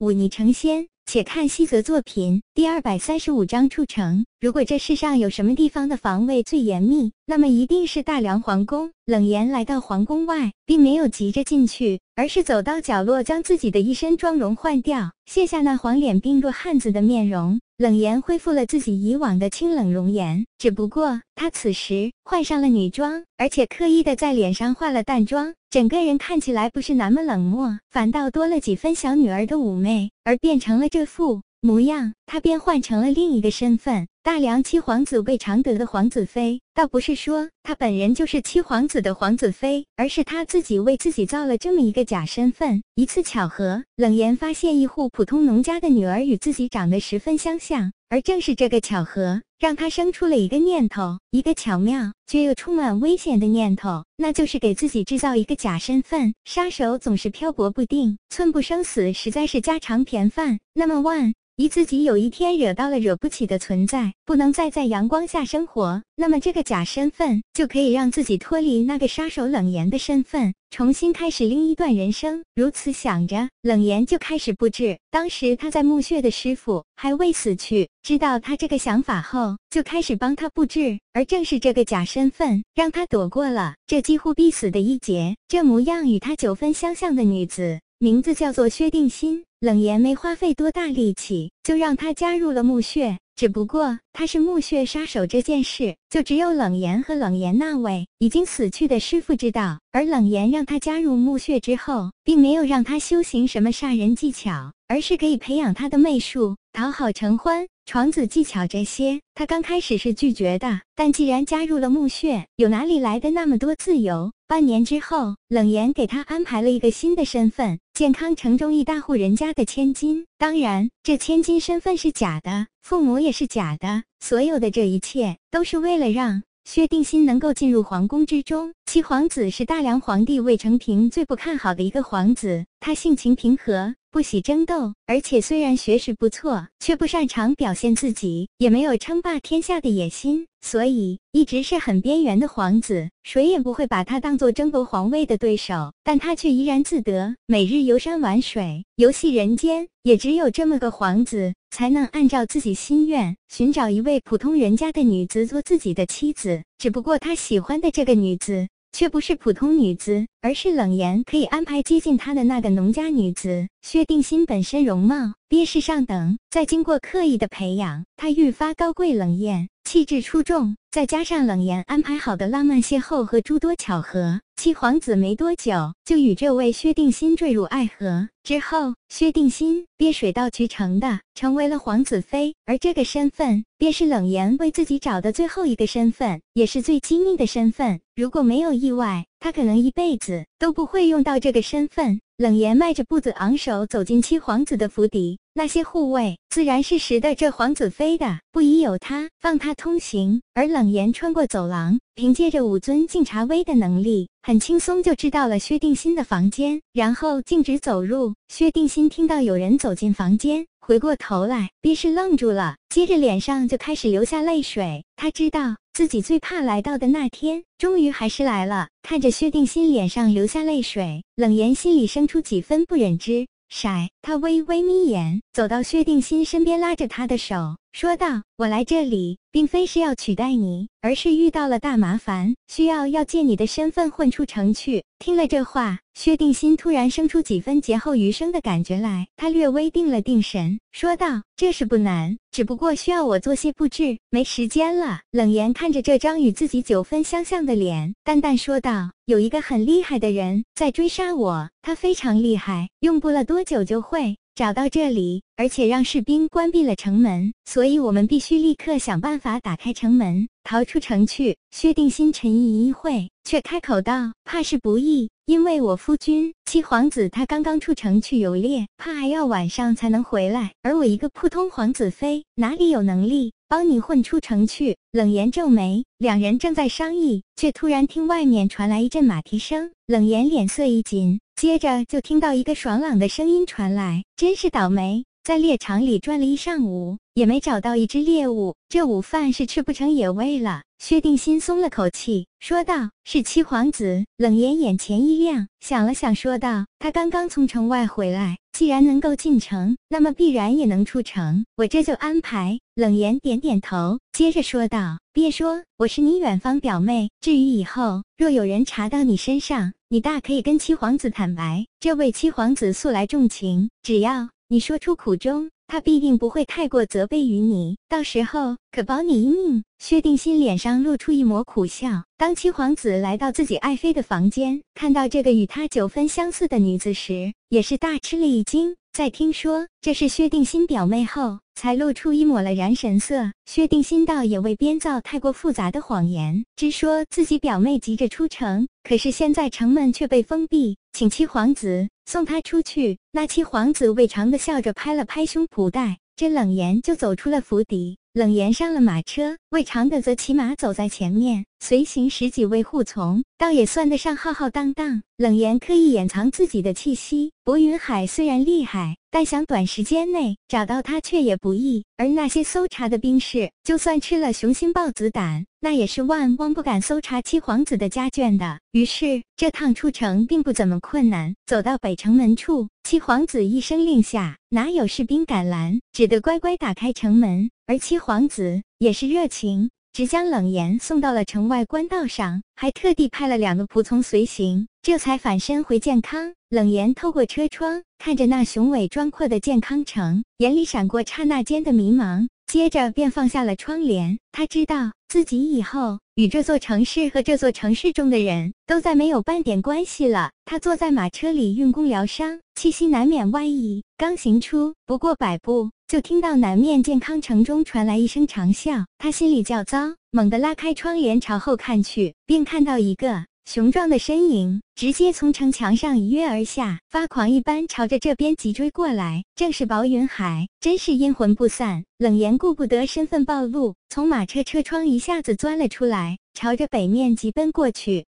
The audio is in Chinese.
忤逆成仙。且看西泽作品第二百三十五章出城。如果这世上有什么地方的防卫最严密，那么一定是大梁皇宫。冷言来到皇宫外，并没有急着进去，而是走到角落，将自己的一身妆容换掉，卸下那黄脸病弱汉子的面容。冷言恢复了自己以往的清冷容颜，只不过他此时换上了女装，而且刻意的在脸上化了淡妆，整个人看起来不是那么冷漠，反倒多了几分小女儿的妩媚，而变成了这副模样，他便换成了另一个身份。大梁七皇子魏常德的皇子妃，倒不是说他本人就是七皇子的皇子妃，而是他自己为自己造了这么一个假身份。一次巧合，冷言发现一户普通农家的女儿与自己长得十分相像，而正是这个巧合，让他生出了一个念头，一个巧妙却又充满危险的念头，那就是给自己制造一个假身份。杀手总是漂泊不定，寸步生死实在是家常便饭。那么万。一自己有一天惹到了惹不起的存在，不能再在阳光下生活，那么这个假身份就可以让自己脱离那个杀手冷言的身份，重新开始另一段人生。如此想着，冷言就开始布置。当时他在墓穴的师傅还未死去，知道他这个想法后，就开始帮他布置。而正是这个假身份，让他躲过了这几乎必死的一劫。这模样与他九分相像的女子，名字叫做薛定心。冷言没花费多大力气，就让他加入了墓穴。只不过他是墓穴杀手这件事，就只有冷言和冷言那位已经死去的师傅知道。而冷言让他加入墓穴之后，并没有让他修行什么杀人技巧，而是可以培养他的媚术、讨好成欢、床子技巧这些。他刚开始是拒绝的，但既然加入了墓穴，有哪里来的那么多自由？半年之后，冷言给他安排了一个新的身份。健康城中一大户人家的千金，当然，这千金身份是假的，父母也是假的。所有的这一切，都是为了让薛定心能够进入皇宫之中。七皇子是大梁皇帝魏成平最不看好的一个皇子，他性情平和。不喜争斗，而且虽然学识不错，却不擅长表现自己，也没有称霸天下的野心，所以一直是很边缘的皇子，谁也不会把他当做争夺皇位的对手。但他却怡然自得，每日游山玩水，游戏人间。也只有这么个皇子，才能按照自己心愿，寻找一位普通人家的女子做自己的妻子。只不过他喜欢的这个女子。却不是普通女子，而是冷言可以安排接近她的那个农家女子。薛定欣本身容貌便是上等，再经过刻意的培养，她愈发高贵冷艳，气质出众。再加上冷言安排好的浪漫邂逅和诸多巧合，七皇子没多久就与这位薛定心坠入爱河。之后，薛定心便水到渠成的成为了皇子妃，而这个身份便是冷言为自己找的最后一个身份，也是最机密的身份。如果没有意外，他可能一辈子都不会用到这个身份。冷言迈着步子昂首走进七皇子的府邸，那些护卫自然是识得这皇子妃的，不疑有他，放他通行。而冷言穿过走廊，凭借着武尊敬茶微的能力，很轻松就知道了薛定心的房间，然后径直走入。薛定心听到有人走进房间，回过头来便是愣住了，接着脸上就开始流下泪水。他知道。自己最怕来到的那天，终于还是来了。看着薛定心脸上流下泪水，冷言心里生出几分不忍之筛。他微微眯眼，走到薛定欣身边，拉着他的手，说道：“我来这里，并非是要取代你，而是遇到了大麻烦，需要要借你的身份混出城去。”听了这话，薛定心突然生出几分劫后余生的感觉来。他略微定了定神，说道：“这是不难，只不过需要我做些布置，没时间了。”冷言看着这张与自己九分相像的脸，淡淡说道：“有一个很厉害的人在追杀我，他非常厉害，用不了多久就会。”找到这里，而且让士兵关闭了城门，所以我们必须立刻想办法打开城门，逃出城去。薛定心沉吟一会，却开口道：“怕是不易，因为我夫君七皇子他刚刚出城去游猎，怕还要晚上才能回来。而我一个普通皇子妃，哪里有能力帮你混出城去？”冷言皱眉，两人正在商议，却突然听外面传来一阵马蹄声。冷言脸色一紧。接着就听到一个爽朗的声音传来：“真是倒霉，在猎场里转了一上午，也没找到一只猎物，这午饭是吃不成野味了。薛定心松了口气，说道：“是七皇子。”冷言眼前一亮，想了想，说道：“他刚刚从城外回来，既然能够进城，那么必然也能出城。我这就安排。”冷言点点头，接着说道：“别说我是你远方表妹，至于以后若有人查到你身上，你大可以跟七皇子坦白。这位七皇子素来重情，只要你说出苦衷。”他必定不会太过责备于你，到时候可保你一命。薛定心脸上露出一抹苦笑。当七皇子来到自己爱妃的房间，看到这个与他九分相似的女子时，也是大吃了一惊。在听说这是薛定心表妹后，才露出一抹了然神色。薛定心倒也未编造太过复杂的谎言，只说自己表妹急着出城，可是现在城门却被封闭，请七皇子送她出去。那七皇子未尝的笑着拍了拍胸脯带，这冷言就走出了府邸。冷言上了马车，魏长的则骑马走在前面，随行十几位护从，倒也算得上浩浩荡荡。冷言刻意掩藏自己的气息，薄云海虽然厉害，但想短时间内找到他却也不易。而那些搜查的兵士，就算吃了雄心豹子胆，那也是万万不敢搜查七皇子的家眷的。于是这趟出城并不怎么困难。走到北城门处，七皇子一声令下，哪有士兵敢拦，只得乖乖打开城门。而七皇子也是热情，只将冷言送到了城外官道上，还特地派了两个仆从随行，这才返身回健康。冷言透过车窗看着那雄伟壮阔的健康城，眼里闪过刹那间的迷茫，接着便放下了窗帘。他知道自己以后与这座城市和这座城市中的人都再没有半点关系了。他坐在马车里运功疗伤，气息难免歪移。刚行出不过百步。就听到南面健康城中传来一声长啸，他心里较糟，猛地拉开窗帘朝后看去，便看到一个雄壮的身影直接从城墙上一跃而下，发狂一般朝着这边急追过来。正是薄云海，真是阴魂不散。冷言顾不得身份暴露，从马车车窗一下子钻了出来，朝着北面急奔过去。